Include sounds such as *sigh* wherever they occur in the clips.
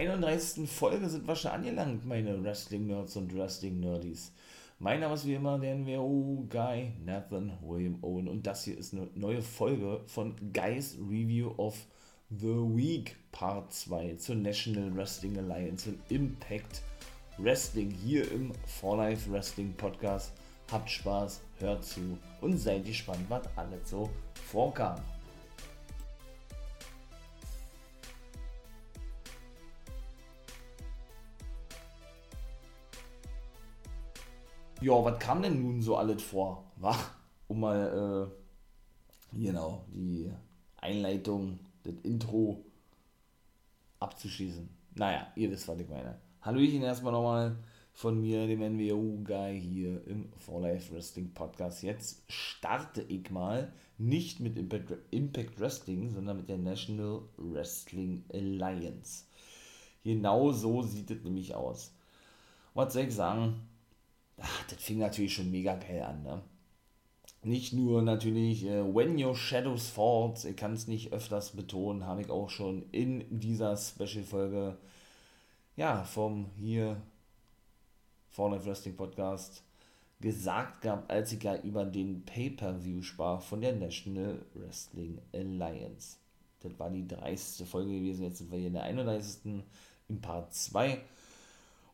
31. Folge sind wir schon angelangt, meine Wrestling-Nerds und Wrestling-Nerdies. Mein Name ist wie immer der NWO-Guy Nathan William Owen und das hier ist eine neue Folge von Guys Review of the Week Part 2 zur National Wrestling Alliance und Impact Wrestling hier im For Life Wrestling Podcast. Habt Spaß, hört zu und seid gespannt, was alles so vorkam. Ja, was kam denn nun so alles vor? Wach, um mal, äh, genau, die Einleitung, das Intro abzuschließen. Naja, ihr wisst, was ich meine. Hallöchen erstmal nochmal von mir, dem NWO-Guy hier im For Life Wrestling Podcast. Jetzt starte ich mal nicht mit Impact Wrestling, sondern mit der National Wrestling Alliance. Genau so sieht es nämlich aus. Was soll ich sagen? Ach, das fing natürlich schon mega geil an, ne? Nicht nur natürlich äh, When Your Shadows Falls, ich kann es nicht öfters betonen, habe ich auch schon in dieser Special-Folge, ja, vom hier Fall Wrestling Podcast gesagt gehabt, als ich ja über den Pay-Per-View sprach von der National Wrestling Alliance. Das war die 30. Folge gewesen, jetzt sind wir hier in der 31. im Part 2.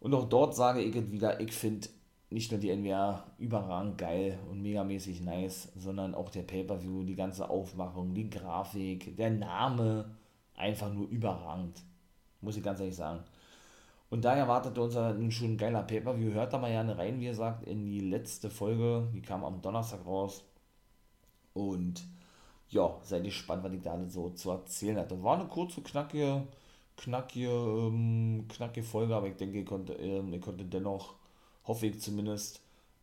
Und auch dort sage ich es wieder, ich finde nicht nur die NWA überragend geil und megamäßig nice, sondern auch der Pay-Per-View, die ganze Aufmachung, die Grafik, der Name, einfach nur überragend. Muss ich ganz ehrlich sagen. Und daher erwartete uns nun schon ein geiler Pay-Per-View. Hört da mal gerne rein, wie gesagt, in die letzte Folge. Die kam am Donnerstag raus. Und ja, seid gespannt, was ich da so zu erzählen hatte. War eine kurze, knackige, knackige, ähm, knackige Folge, aber ich denke, ich konnte, ähm, ich konnte dennoch hoffe ich zumindest,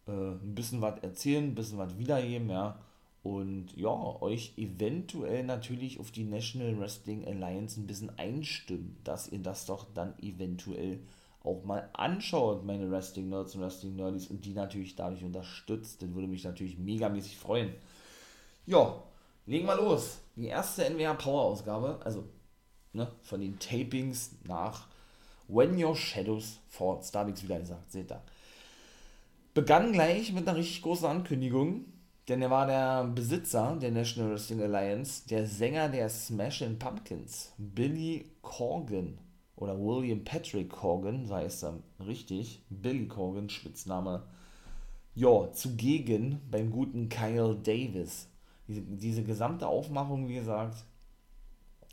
äh, ein bisschen was erzählen, ein bisschen was wiedergeben, ja. Und ja, euch eventuell natürlich auf die National Wrestling Alliance ein bisschen einstimmen, dass ihr das doch dann eventuell auch mal anschaut, meine Wrestling Nerds und Wrestling Nerdies, und die natürlich dadurch unterstützt. Das würde mich natürlich megamäßig freuen. Ja, legen wir los. Die erste NWA Power Ausgabe, also ne, von den Tapings nach When Your Shadows Falls. Da habe ich wieder gesagt, seht ihr begann gleich mit einer richtig großen Ankündigung, denn er war der Besitzer der National Wrestling Alliance, der Sänger der Smashing Pumpkins, Billy Corgan oder William Patrick Corgan, sei es dann richtig, Billy Corgan, Spitzname, ja, zugegen beim guten Kyle Davis. Diese, diese gesamte Aufmachung, wie gesagt,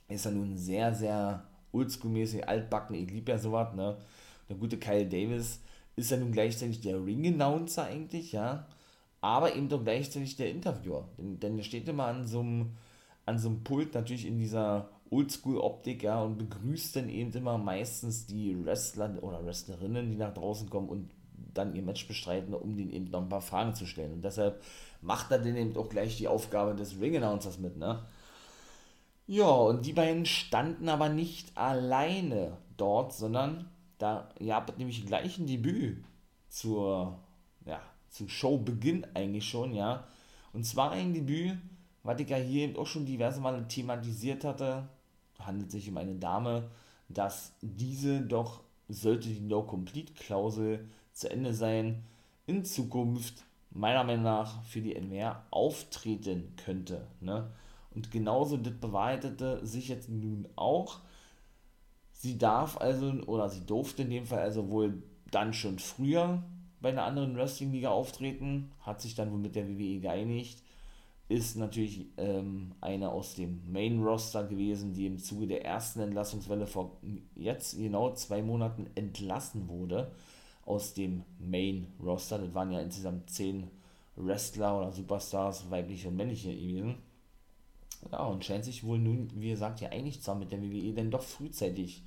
ist ja nun sehr, sehr oldschool-mäßig altbacken. Ich liebe ja sowas, ne? Der gute Kyle Davis ist ja nun gleichzeitig der Ring-Announcer eigentlich, ja, aber eben doch gleichzeitig der Interviewer. Denn, denn er steht immer an so einem an so einem Pult natürlich in dieser Oldschool-Optik, ja, und begrüßt dann eben immer meistens die Wrestler oder Wrestlerinnen, die nach draußen kommen und dann ihr Match bestreiten, um denen eben noch ein paar Fragen zu stellen. Und deshalb macht er dann eben auch gleich die Aufgabe des Ring-Announcers mit, ne? Ja, und die beiden standen aber nicht alleine dort, sondern da ihr habt nämlich gleich ein Debüt zur, ja, zum Showbeginn eigentlich schon, ja. Und zwar ein Debüt, was ich ja hier auch schon diverse Male thematisiert hatte, handelt sich um eine Dame, dass diese doch, sollte die No-Complete-Klausel zu Ende sein, in Zukunft meiner Meinung nach für die NWR auftreten könnte. Ne? Und genauso das bewahrheitete sich jetzt nun auch, Sie darf also, oder sie durfte in dem Fall also wohl dann schon früher bei einer anderen Wrestling-Liga auftreten, hat sich dann wohl mit der WWE geeinigt, ist natürlich ähm, eine aus dem Main-Roster gewesen, die im Zuge der ersten Entlassungswelle vor jetzt genau zwei Monaten entlassen wurde aus dem Main-Roster. Das waren ja insgesamt zehn Wrestler oder Superstars, weibliche und männliche gewesen. Ja, und scheint sich wohl nun, wie gesagt, ja einig zu mit der WWE, denn doch frühzeitig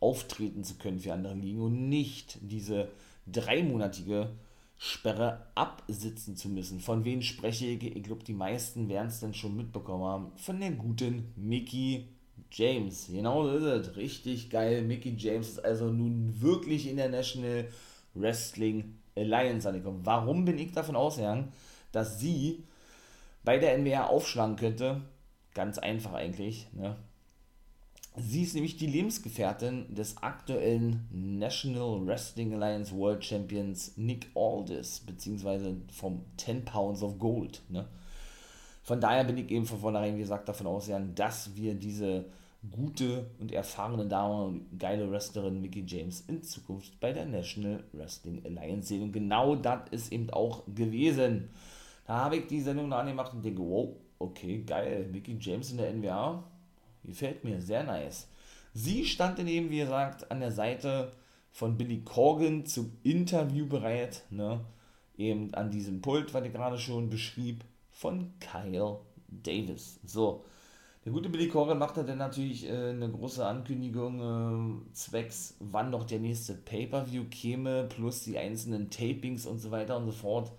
auftreten zu können für andere Ligen und nicht diese dreimonatige Sperre absitzen zu müssen. Von wem spreche ich? Ich glaube, die meisten werden es dann schon mitbekommen haben. Von der guten Mickey James. Genau so ist es. Richtig geil. Mickey James ist also nun wirklich in der National Wrestling Alliance angekommen. Warum bin ich davon ausgegangen, dass sie bei der NWA aufschlagen könnte? Ganz einfach eigentlich. Ne? Sie ist nämlich die Lebensgefährtin des aktuellen National Wrestling Alliance World Champions Nick Aldis, beziehungsweise vom 10 Pounds of Gold. Ne? Von daher bin ich eben von vornherein, wie gesagt, davon ausgegangen, dass wir diese gute und erfahrene Dame und geile Wrestlerin Mickey James in Zukunft bei der National Wrestling Alliance sehen. Und genau das ist eben auch gewesen. Da habe ich die Sendung angemacht und denke, wow, okay, geil, Mickey James in der NWA, gefällt mir, sehr nice. Sie stand dann eben, wie gesagt, an der Seite von Billy Corgan zum Interview bereit, ne? eben an diesem Pult, was ich gerade schon beschrieb, von Kyle Davis. So, der gute Billy Corgan machte dann natürlich äh, eine große Ankündigung äh, zwecks, wann doch der nächste Pay-Per-View käme, plus die einzelnen Tapings und so weiter und so fort.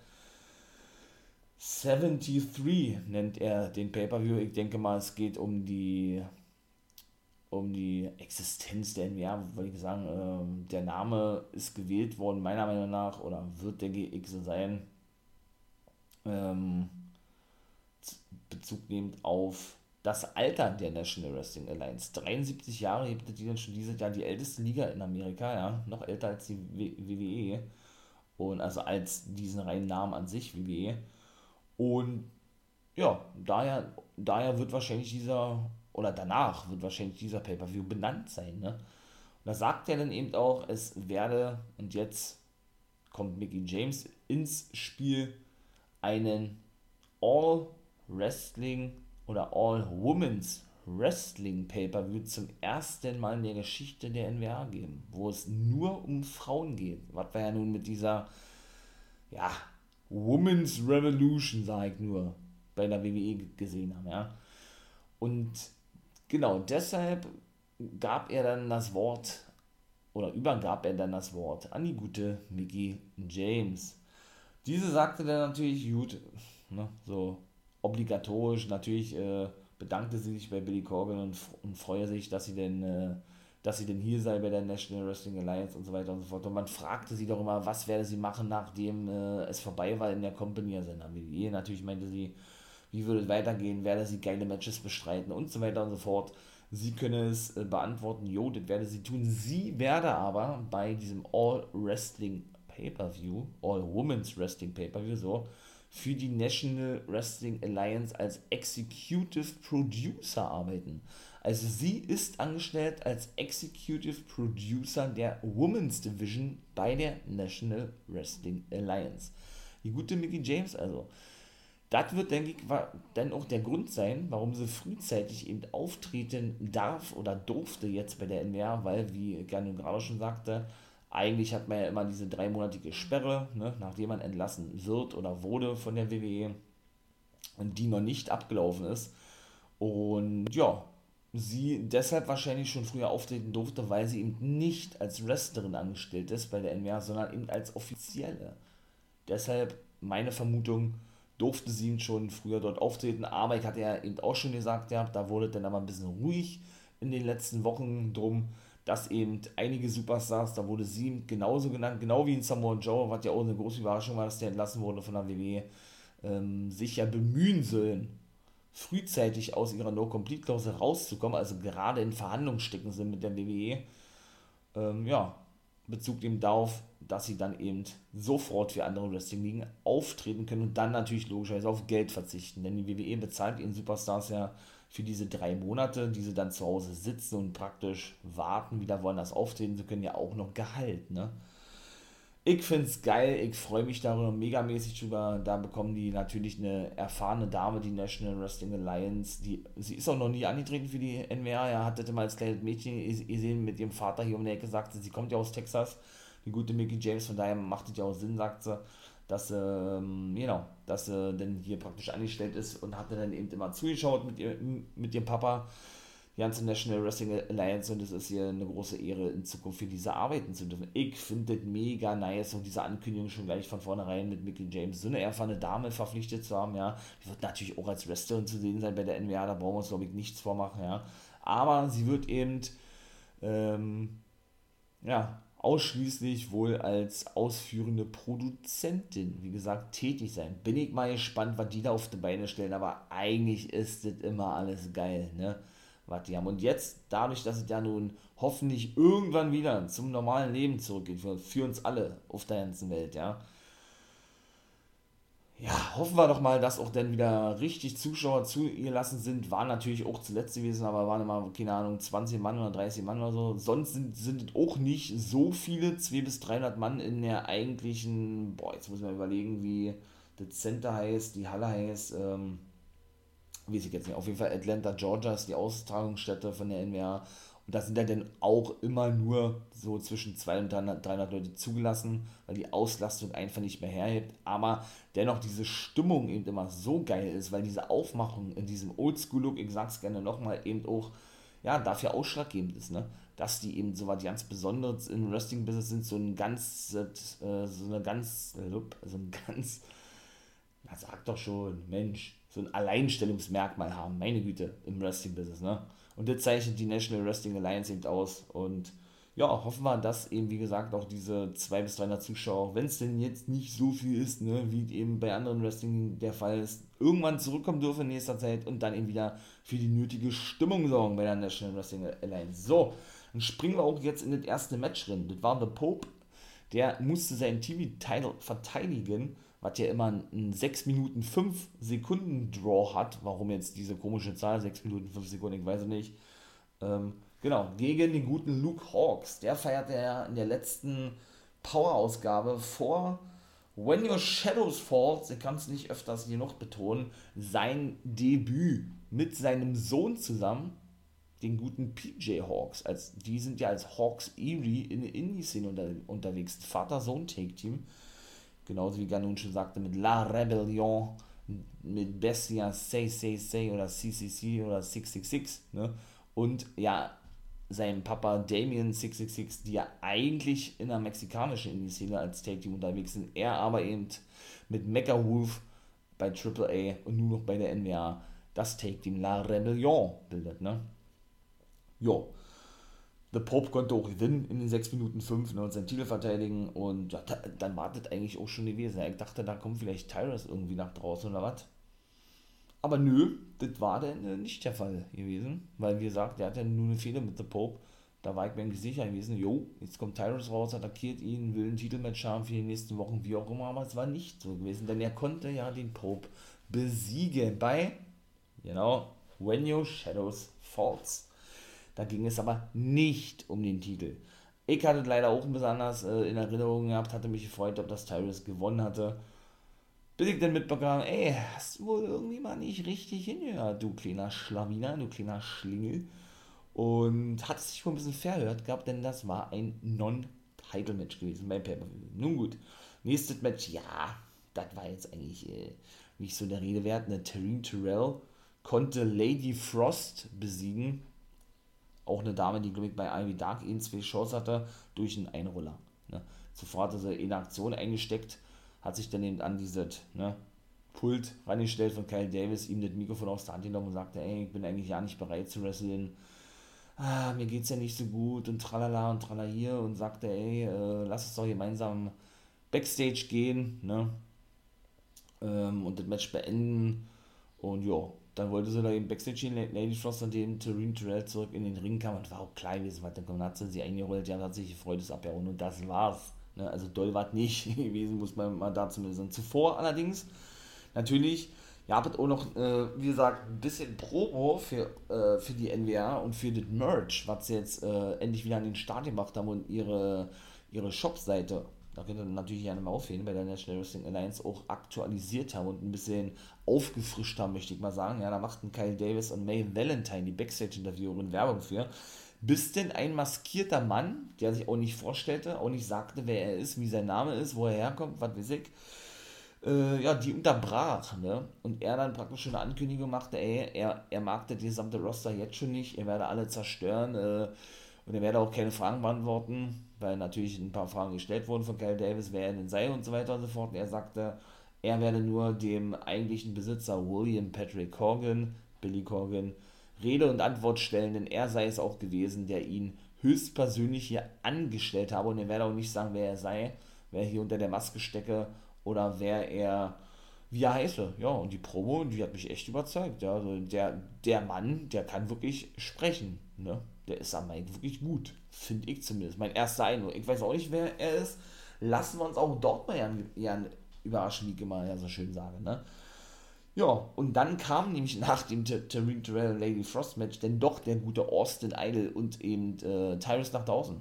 73 nennt er den Pay-Per-View. Ich denke mal, es geht um die um die Existenz der NWA, würde ich sagen, äh, der Name ist gewählt worden, meiner Meinung nach, oder wird der GX sein, ähm, Bezug nehmend auf das Alter der National Wrestling Alliance. 73 Jahre hebt die dann schon dieses Jahr die älteste Liga in Amerika, ja, noch älter als die WWE und also als diesen reinen Namen an sich, WWE. Und ja, daher, daher wird wahrscheinlich dieser, oder danach wird wahrscheinlich dieser Pay-Per-View benannt sein, ne? Und da sagt er dann eben auch, es werde, und jetzt kommt Mickey James ins Spiel, einen All Wrestling oder All Women's Wrestling Pay-Per-View zum ersten Mal in der Geschichte der NWA geben, wo es nur um Frauen geht. Was wir ja nun mit dieser, ja, Women's Revolution, sage ich nur, bei der WWE gesehen haben, ja. Und genau deshalb gab er dann das Wort oder übergab er dann das Wort an die gute Mickey James. Diese sagte dann natürlich, gut, ne, so obligatorisch, natürlich äh, bedankte sie sich bei Billy Corgan und, und freue sich, dass sie denn, äh, dass sie denn hier sei bei der National Wrestling Alliance und so weiter und so fort. Und man fragte sie doch immer, was werde sie machen, nachdem äh, es vorbei war in der Company, also. Natürlich meinte sie, wie würde es weitergehen, werde sie geile Matches bestreiten und so weiter und so fort. Sie könne es äh, beantworten, jo, das werde sie tun. Sie werde aber bei diesem All Wrestling Pay-Per-View, All Women's Wrestling Pay-Per-View, so, für die National Wrestling Alliance als Executive Producer arbeiten. Also sie ist angestellt als Executive Producer der Women's Division bei der National Wrestling Alliance. Die gute Mickey James also. Das wird, denke ich, dann auch der Grund sein, warum sie frühzeitig eben auftreten darf oder durfte jetzt bei der NWA, weil, wie Gernot gerade schon sagte, eigentlich hat man ja immer diese dreimonatige Sperre, ne, nachdem man entlassen wird oder wurde von der WWE und die noch nicht abgelaufen ist. Und ja, sie deshalb wahrscheinlich schon früher auftreten durfte, weil sie eben nicht als Wrestlerin angestellt ist bei der NWA, sondern eben als offizielle. Deshalb meine Vermutung, durfte sie schon früher dort auftreten, aber ich hatte ja eben auch schon gesagt, ja, da wurde dann aber ein bisschen ruhig in den letzten Wochen drum dass eben einige Superstars, da wurde sie genauso genannt, genau wie in Samoa Joe, was ja auch eine große Überraschung war, dass der entlassen wurde von der WWE, ähm, sich ja bemühen sollen, frühzeitig aus ihrer No-Complete-Klausel rauszukommen, also gerade in Verhandlungen stecken sind mit der WWE, ähm, ja, Bezug eben darauf, dass sie dann eben sofort für andere Wrestling-Ligen auftreten können und dann natürlich logischerweise auf Geld verzichten, denn die WWE bezahlt ihren Superstars ja für diese drei Monate, die sie dann zu Hause sitzen und praktisch warten, wieder woanders auftreten zu können, ja auch noch Gehalt, ne? Ich finde es geil, ich freue mich darüber megamäßig drüber. Da bekommen die natürlich eine erfahrene Dame, die National Wrestling Alliance. Die, sie ist auch noch nie angetreten für die NWA. Er hatte mal als kleines Mädchen gesehen mit ihrem Vater hier um die Ecke, sagte, sie kommt ja aus Texas, die gute Mickey James, von daher macht es ja auch Sinn, sagt sie dass ähm, genau, dass sie denn hier praktisch angestellt ist und hatte dann eben immer zugeschaut mit, ihr, mit ihrem Papa, die ganze National Wrestling Alliance und es ist hier eine große Ehre, in Zukunft für diese arbeiten zu dürfen. Ich finde das mega nice und diese Ankündigung schon gleich von vornherein mit Mickey James, so eine erfahrene Dame verpflichtet zu haben, ja, die wird natürlich auch als Wrestlerin zu sehen sein bei der NWA, da brauchen wir uns glaube ich nichts vormachen, ja, aber sie wird eben ähm, ja, ausschließlich wohl als ausführende Produzentin, wie gesagt, tätig sein. Bin ich mal gespannt, was die da auf die Beine stellen, aber eigentlich ist das immer alles geil, ne? Was die haben. Und jetzt, dadurch, dass es ja nun hoffentlich irgendwann wieder zum normalen Leben zurückgeht, für, für uns alle auf der ganzen Welt, ja, ja, hoffen wir doch mal, dass auch dann wieder richtig Zuschauer zugelassen sind. War natürlich auch zuletzt gewesen, aber waren immer, keine Ahnung, 20 Mann oder 30 Mann oder so. Sonst sind, sind auch nicht so viele, 200 bis 300 Mann in der eigentlichen, boah, jetzt muss man überlegen, wie das Center heißt, die Halle heißt, ähm, weiß ich jetzt nicht. Auf jeden Fall Atlanta, Georgia ist die Austragungsstätte von der NWA. Und da sind ja dann auch immer nur so zwischen 200 und 300 Leute zugelassen, weil die Auslastung einfach nicht mehr herhebt. Aber dennoch diese Stimmung eben immer so geil ist, weil diese Aufmachung in diesem Oldschool-Look, ich sag's gerne nochmal, eben auch ja, dafür ausschlaggebend ist, ne? dass die eben so was ganz Besonderes im Wrestling-Business sind, so ein ganz, äh, so eine ganz, so ein ganz, na sag doch schon, Mensch, so ein Alleinstellungsmerkmal haben, meine Güte, im Wrestling-Business, ne? Und das zeichnet die National Wrestling Alliance eben aus. Und ja, hoffen wir, dass eben, wie gesagt, auch diese 200 bis 300 Zuschauer, wenn es denn jetzt nicht so viel ist, ne, wie eben bei anderen Wrestling der Fall ist, irgendwann zurückkommen dürfen in nächster Zeit und dann eben wieder für die nötige Stimmung sorgen bei der National Wrestling Alliance. So, dann springen wir auch jetzt in das erste Match drin. Das war The Pope. Der musste seinen TV-Title verteidigen was ja immer ein 6 Minuten 5 Sekunden Draw hat. Warum jetzt diese komische Zahl, 6 Minuten 5 Sekunden, ich weiß nicht. Ähm, genau, gegen den guten Luke Hawks. Der feierte ja in der letzten Power-Ausgabe vor When Your Shadows Fall, ich kann es nicht öfters genug betonen, sein Debüt mit seinem Sohn zusammen, den guten PJ Hawks. Als, die sind ja als Hawks Erie in der Indie-Szene unter, unterwegs. Vater-Sohn-Take-Team genauso wie Ganun schon sagte, mit La Rebellion, mit Bestia 666 oder CCC oder 666, ne? Und ja, seinem Papa Damien 666, die ja eigentlich in der mexikanischen Indie-Szene als Take-Team unterwegs sind, er aber eben mit Mecha Wolf bei AAA und nur noch bei der NWA das Take-Team La Rebellion bildet, ne? Jo. The Pope konnte auch gewinnen in den 6 Minuten 5 ne, und seinen Titel verteidigen und ja, da, dann wartet eigentlich auch schon gewesen. Ich dachte, da kommt vielleicht Tyrus irgendwie nach draußen oder was. Aber nö, das war dann äh, nicht der Fall gewesen, weil wie gesagt, der hat ja nur eine Fehler mit The Pope. Da war ich mir eigentlich sicher gewesen, jo, jetzt kommt Tyrus raus, attackiert ihn, will ein Titelmatch haben für die nächsten Wochen, wie auch immer, aber es war nicht so gewesen, denn er konnte ja den Pope besiegen bei, genau, When Your Shadows Falls. Da ging es aber nicht um den Titel. Ich hatte leider auch ein bisschen anders äh, in Erinnerung gehabt, hatte mich gefreut, ob das Tyrus gewonnen hatte. Bis ich dann mitbekam, ey, hast du wohl irgendwie mal nicht richtig hingehört, du kleiner Schlawiner, du kleiner Schlingel. Und hat es sich wohl ein bisschen verhört gehabt, denn das war ein Non-Title-Match gewesen bei pay Nun gut, nächstes Match, ja, das war jetzt eigentlich äh, nicht so der Rede wert. Eine Terrine Terrell konnte Lady Frost besiegen auch eine Dame, die, glaube ich, bei Ivy Dark ihn zwei Shows hatte, durch einen Einroller. Ne? Zuvor hatte sie in Aktion eingesteckt, hat sich dann eben an dieses ne, Pult rangestellt von Kyle Davis, ihm das Mikrofon aus der Hand genommen und sagte, ey, ich bin eigentlich ja nicht bereit zu wresteln. Ah, mir geht's ja nicht so gut und tralala und tralala hier und sagte, ey, äh, lass uns doch gemeinsam Backstage gehen, ne? Ähm, und das Match beenden. Und ja, dann wollte sie da eben Backstage gehen, Lady Frost und dem Terrine Terrell zurück in den Ring kam und war auch klein gewesen, weil dann hat sie sie ja, hat sich gefreut, ist abgehauen und das war's. Ne? Also doll war nicht *laughs* gewesen, muss man mal da zumindest sagen. Zuvor allerdings, natürlich, ihr habt auch noch, äh, wie gesagt, ein bisschen Promo für, äh, für die NWA und für das Merch, was sie jetzt äh, endlich wieder an den Start gemacht haben und ihre, ihre Shop-Seite da könnt ihr natürlich gerne mal aufhören, bei der National Wrestling Alliance auch aktualisiert haben und ein bisschen aufgefrischt haben, möchte ich mal sagen. Ja, da machten Kyle Davis und May Valentine, die Backstage-Interviewerin, Werbung für. Bis denn ein maskierter Mann, der sich auch nicht vorstellte, auch nicht sagte, wer er ist, wie sein Name ist, wo er herkommt, was weiß ich, äh, ja, die unterbrach, ne? Und er dann praktisch schon eine Ankündigung machte, ey, er, er mag das gesamte Roster jetzt schon nicht, er werde alle zerstören, äh, und er werde auch keine Fragen beantworten, weil natürlich ein paar Fragen gestellt wurden von Kyle Davis, wer er denn sei und so weiter und so fort. Er sagte, er werde nur dem eigentlichen Besitzer William Patrick Corgan, Billy Corgan, Rede und Antwort stellen, denn er sei es auch gewesen, der ihn höchstpersönlich hier angestellt habe und er werde auch nicht sagen, wer er sei, wer hier unter der Maske stecke oder wer er wie er heiße. Ja, und die Promo, die hat mich echt überzeugt. Ja, also der, der Mann, der kann wirklich sprechen. Ne? Der ist am Mike wirklich gut. Finde ich zumindest. Mein erster Eindruck. Ich weiß auch nicht, wer er ist. Lassen wir uns auch dort mal ja, überraschen, wie ich immer ja so schön sage. Ne? Ja, und dann kam nämlich *laughs* nach dem Tariq Terrell Lady Frost Match denn doch der gute Austin Idol und eben äh, Tyrus nach draußen.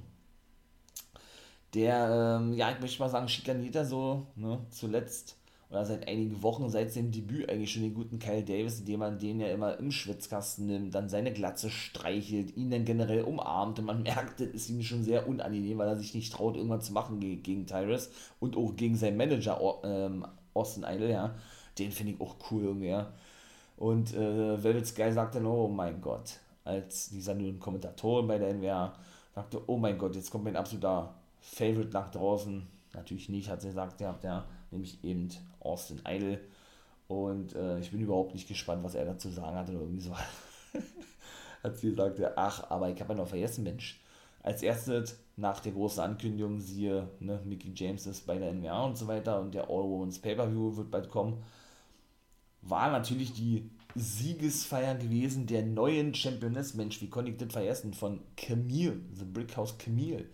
Der, ähm, ja, ich möchte mal sagen, schikaniert er so, ne, zuletzt oder seit einigen Wochen, seit seinem Debüt eigentlich schon den guten Kyle Davis, indem man den ja immer im Schwitzkasten nimmt, dann seine Glatze streichelt, ihn dann generell umarmt und man *laughs* merkt, das ist ihm schon sehr unangenehm, weil er sich nicht traut, irgendwas zu machen gegen, gegen Tyrus und auch gegen seinen Manager ähm, Austin Idol, ja. Den finde ich auch cool irgendwie, ja. Und äh, Velvet Sky sagte, oh mein Gott, als dieser nun Kommentatorin bei der NWA sagte, oh mein Gott, jetzt kommt mein absoluter Favorite nach draußen. Natürlich nicht, hat sie gesagt, ihr habt ja, nämlich eben Austin Idol. Und äh, ich bin überhaupt nicht gespannt, was er dazu sagen hat oder irgendwie so. *laughs* hat sie gesagt, ach, aber ich habe ja noch vergessen, Mensch. Als erstes nach der großen Ankündigung, siehe, ne, Mickey James ist bei der NWA und so weiter und der All Women's Pay-Per-View wird bald kommen, war natürlich die Siegesfeier gewesen der neuen Championess, Mensch, wie konnte ich das vergessen, von Camille, The Brickhouse Camille,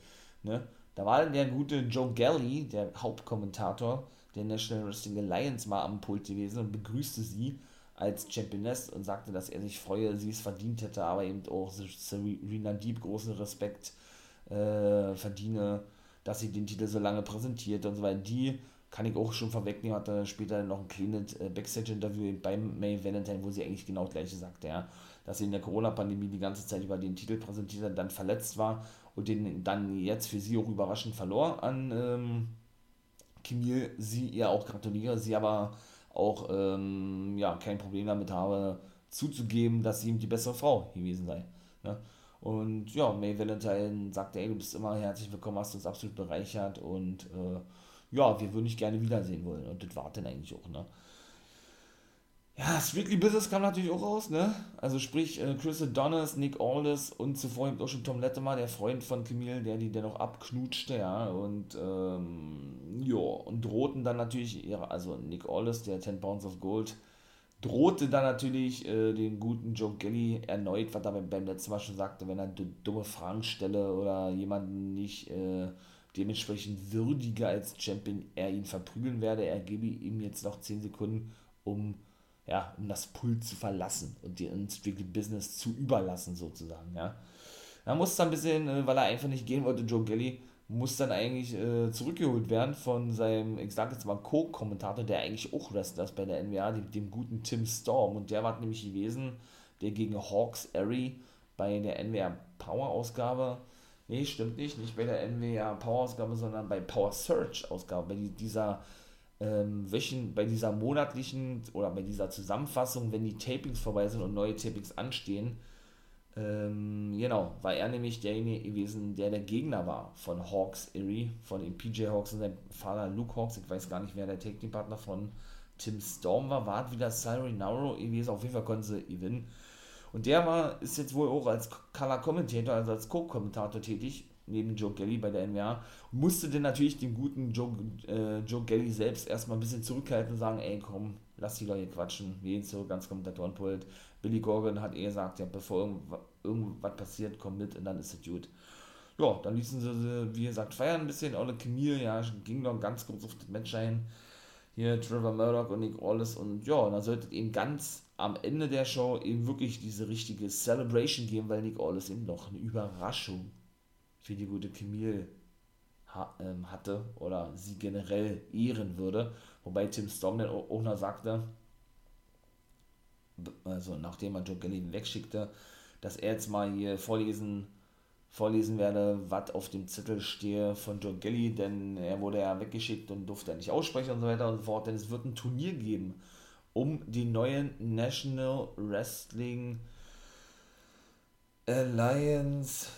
ne, da war dann der gute Joe Galley, der Hauptkommentator der National Wrestling Alliance, mal am Pult gewesen und begrüßte sie als Championess und sagte, dass er sich freue, sie es verdient hätte, aber eben auch Serena Deep großen Respekt äh, verdiene, dass sie den Titel so lange präsentiert und so weiter. Die kann ich auch schon vorwegnehmen, hatte später noch ein kleines äh, Backstage-Interview beim May Valentine, wo sie eigentlich genau das gleiche sagte, ja, dass sie in der Corona-Pandemie die ganze Zeit über den Titel präsentiert hat, dann verletzt war und den dann jetzt für sie auch überraschend verlor an ähm, Camille. Sie ihr auch gratuliere, sie aber auch ähm, ja, kein Problem damit habe, zuzugeben, dass sie ihm die bessere Frau gewesen sei. Ne? Und ja, May Valentine sagte, ey, du bist immer herzlich willkommen, hast uns absolut bereichert und äh, ja, wir würden dich gerne wiedersehen wollen. Und das war dann eigentlich auch, ne? Ja, Strictly Business kam natürlich auch raus, ne? Also sprich, äh, Chris Adonis, Nick Aldis und zuvor eben auch schon Tom Latimer, der Freund von Camille, der die dennoch abknutschte, ja, und ähm, ja, und drohten dann natürlich, ihre, also Nick Aldis, der 10 Pounds of Gold, drohte dann natürlich äh, den guten Joe Kelly erneut, was er beim letzten Mal schon sagte, wenn er dumme Fragen stelle oder jemanden nicht äh, dementsprechend würdiger als Champion, er ihn verprügeln werde. Er gebe ihm jetzt noch 10 Sekunden, um ja, um das Pult zu verlassen und den Strictly Business zu überlassen, sozusagen, ja. Er muss dann ein bisschen, äh, weil er einfach nicht gehen wollte, Joe Gelly, muss dann eigentlich äh, zurückgeholt werden von seinem, ich sag jetzt mal, Co-Kommentator, der eigentlich auch Wrestler ist bei der NWA, dem, dem, guten Tim Storm. Und der war nämlich gewesen, der gegen Hawks Airy bei der NWA Power-Ausgabe, nee, stimmt nicht, nicht bei der NWA Power-Ausgabe, sondern bei Power Search-Ausgabe, bei dieser ähm, welchen, bei dieser monatlichen oder bei dieser Zusammenfassung, wenn die Tapings vorbei sind und neue Tapings anstehen, ähm, genau, war er nämlich derjenige gewesen, der der Gegner war von Hawks Erie, von den PJ Hawks und seinem Vater Luke Hawks. Ich weiß gar nicht, wer der Take-Team-Partner von Tim Storm war. War wieder Cyril Nauro gewesen. Auf jeden Fall konnten sie gewinnen. Und der war, ist jetzt wohl auch als Color Commentator, also als Co-Kommentator tätig neben Joe Gelly bei der und musste dann natürlich den guten Joe, äh, Joe Gelly selbst erstmal ein bisschen zurückhalten und sagen, ey komm, lass die Leute quatschen, wir gehen zurück ans Kommentatorenpult. Billy Corgan hat eh gesagt, ja, bevor irgendwas, irgendwas passiert, komm mit und dann ist es gut. Ja, dann ließen sie, wie gesagt, feiern ein bisschen. Ole Camille, ja, ging noch ganz kurz auf das Match ein. Hier Trevor Murdoch und Nick Aldis und ja, und dann sollte eben ganz am Ende der Show eben wirklich diese richtige Celebration geben, weil Nick Aldis eben noch eine Überraschung für die gute Camille ha, ähm, hatte oder sie generell ehren würde. Wobei Tim Storm dann auch noch sagte, also nachdem er Joe Gelly wegschickte, dass er jetzt mal hier vorlesen, vorlesen werde, was auf dem Zettel stehe von Joe Gelly, denn er wurde ja weggeschickt und durfte ja nicht aussprechen und so weiter und so fort, denn es wird ein Turnier geben, um die neuen National Wrestling Alliance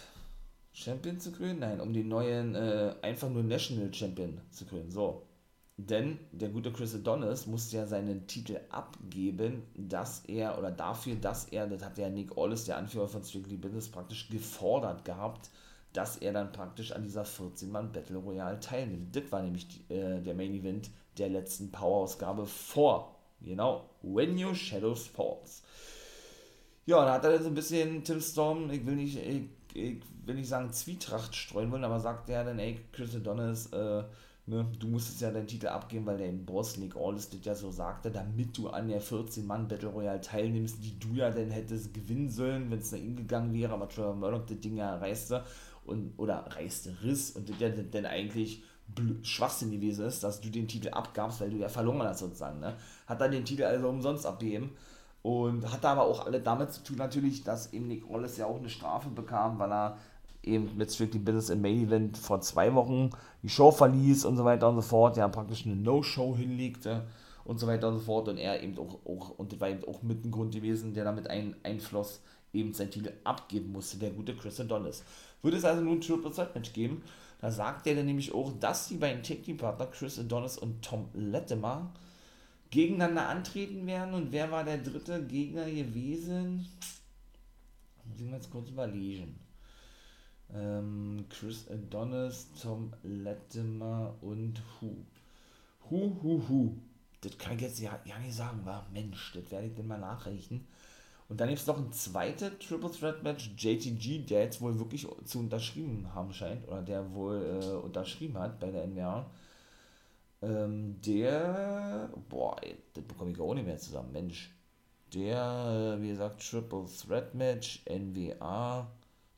Champion zu krönen? Nein, um den neuen, äh, einfach nur National Champion zu krönen. So. Denn der gute Chris Adonis musste ja seinen Titel abgeben, dass er, oder dafür, dass er, das hat ja Nick Aldis, der Anführer von Strictly Business, praktisch gefordert gehabt, dass er dann praktisch an dieser 14-Mann Battle Royale teilnimmt. Das war nämlich die, äh, der Main Event der letzten Power-Ausgabe vor, genau, When Your Shadows Falls. Ja, da hat er dann so ein bisschen Tim Storm, ich will nicht, ich, ich will nicht sagen Zwietracht streuen wollen, aber sagt er dann, ey, Chris Adonis, äh, ne, du musstest ja deinen Titel abgeben, weil der in Boss League All das ja so sagte, damit du an der 14-Mann Battle Royale teilnimmst, die du ja dann hättest gewinnen sollen, wenn es nach ihm gegangen wäre, aber Trevor Murdoch das Ding ja reiste und, oder reiste, riss und das ja dann eigentlich Schwachsinn gewesen ist, dass du den Titel abgabst, weil du ja verloren hast sozusagen, ne? Hat dann den Titel also umsonst abgegeben und hatte aber auch alle damit zu tun natürlich, dass eben Nick Wallace ja auch eine Strafe bekam, weil er eben mit Strictly Business im Main Event vor zwei Wochen die Show verließ und so weiter und so fort, ja praktisch eine No-Show hinlegte und so weiter und so fort und er eben auch, auch und war eben auch mit ein Grund gewesen, der damit ein, einfloss, eben sein Titel abgeben musste, der gute Chris Adonis. Würde es also nun ein Triple Threat Match geben, da sagt er dann nämlich auch, dass die beiden Tag Team Partner Chris Adonis und Tom Latimer gegeneinander antreten werden. Und wer war der dritte Gegner gewesen? Ich mal jetzt kurz überlegen. Ähm, Chris Adonis, Tom Latimer und Hu. Hu, Hu, Hu. Das kann ich jetzt ja, ja nicht sagen, war Mensch, das werde ich dann mal nachrechnen. Und dann gibt es noch ein zweites Triple Threat Match, JTG, der jetzt wohl wirklich zu unterschrieben haben scheint, oder der wohl äh, unterschrieben hat bei der NWA. Ähm, der, boah, das bekomme ich auch nicht mehr zusammen, Mensch. Der, äh, wie gesagt, Triple Threat Match, NWA,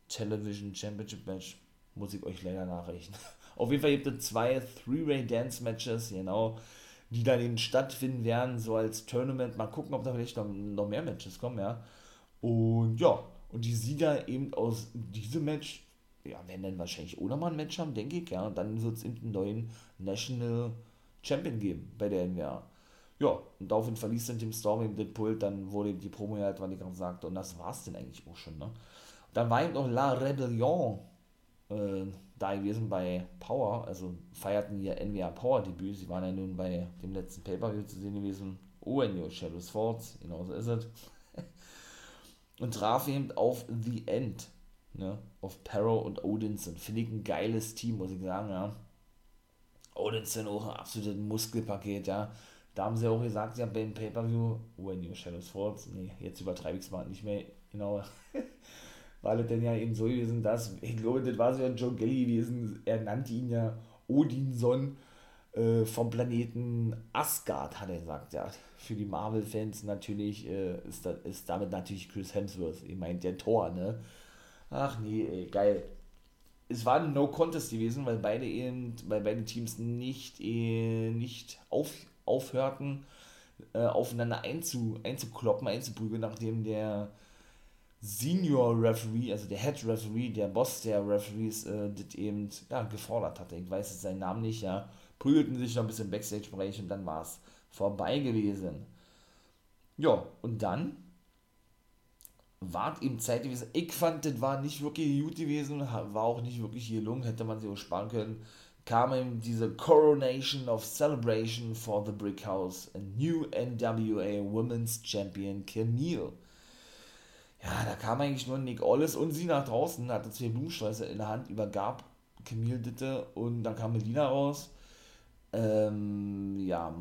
Television Championship Match, muss ich euch leider nachrechnen. *laughs* Auf jeden Fall gibt es zwei Three-Way Dance Matches, genau, die dann eben stattfinden werden, so als Tournament. Mal gucken, ob da vielleicht noch, noch mehr Matches kommen, ja. Und ja, und die Sieger eben aus diesem Match, ja, werden dann wahrscheinlich auch nochmal ein Match haben, denke ich, ja. Und dann wird es eben einen neuen National Champion geben bei der NWA. Ja, und daraufhin verließ dann Tim Storm eben den Pult, dann wurde die Promo halt, was ich gerade sagte, und das war es dann eigentlich auch schon, ne. Dann war eben noch La Rebellion äh, da gewesen bei Power, also feierten ihr NWA Power Debüt. Sie waren ja nun bei dem letzten Pay-Per-View zu sehen gewesen. Oh, in your Shadows Falls, genau so ist es. *laughs* und traf eben auf The End, ne, auf Perro und Odinson. Finde ich ein geiles Team, muss ich sagen, ja. Odinson auch ein absolutes Muskelpaket, ja. Da haben sie auch gesagt, ja, beim Pay-Per-View, When Your Shadows Falls, nee, jetzt übertreibe ich es mal nicht mehr, genau. *laughs* weil es denn ja eben so gewesen, dass, ich glaube, das war so ein Joe Gelly gewesen, er nannte ihn ja Odinson äh, vom Planeten Asgard, hat er gesagt, ja. Für die Marvel-Fans natürlich äh, ist, da, ist damit natürlich Chris Hemsworth, ich meint der Tor, ne? Ach nee, ey, geil. Es war ein No-Contest gewesen, weil beide eben, weil beide Teams nicht, äh, nicht auf, aufhörten, äh, aufeinander einzu, einzukloppen, einzuprügeln, nachdem der Senior Referee, also der Head Referee, der Boss der Referees, äh, das eben ja, gefordert hatte. Ich weiß jetzt seinen Namen nicht, ja. Prügelten sich noch ein bisschen Backstage-Bereich und dann war es vorbei gewesen. Ja, und dann war eben Zeit gewesen. Ich fand, das war nicht wirklich gut gewesen, war auch nicht wirklich gelungen, hätte man sich auch sparen können. Kam eben diese Coronation of Celebration for the Brick House, a new NWA Women's Champion Camille ja, da kam eigentlich nur Nick Ollis und sie nach draußen, hatte zwei Blumensträuße in der Hand, übergab Camille Ditte und dann kam Melina raus. Ähm, ja,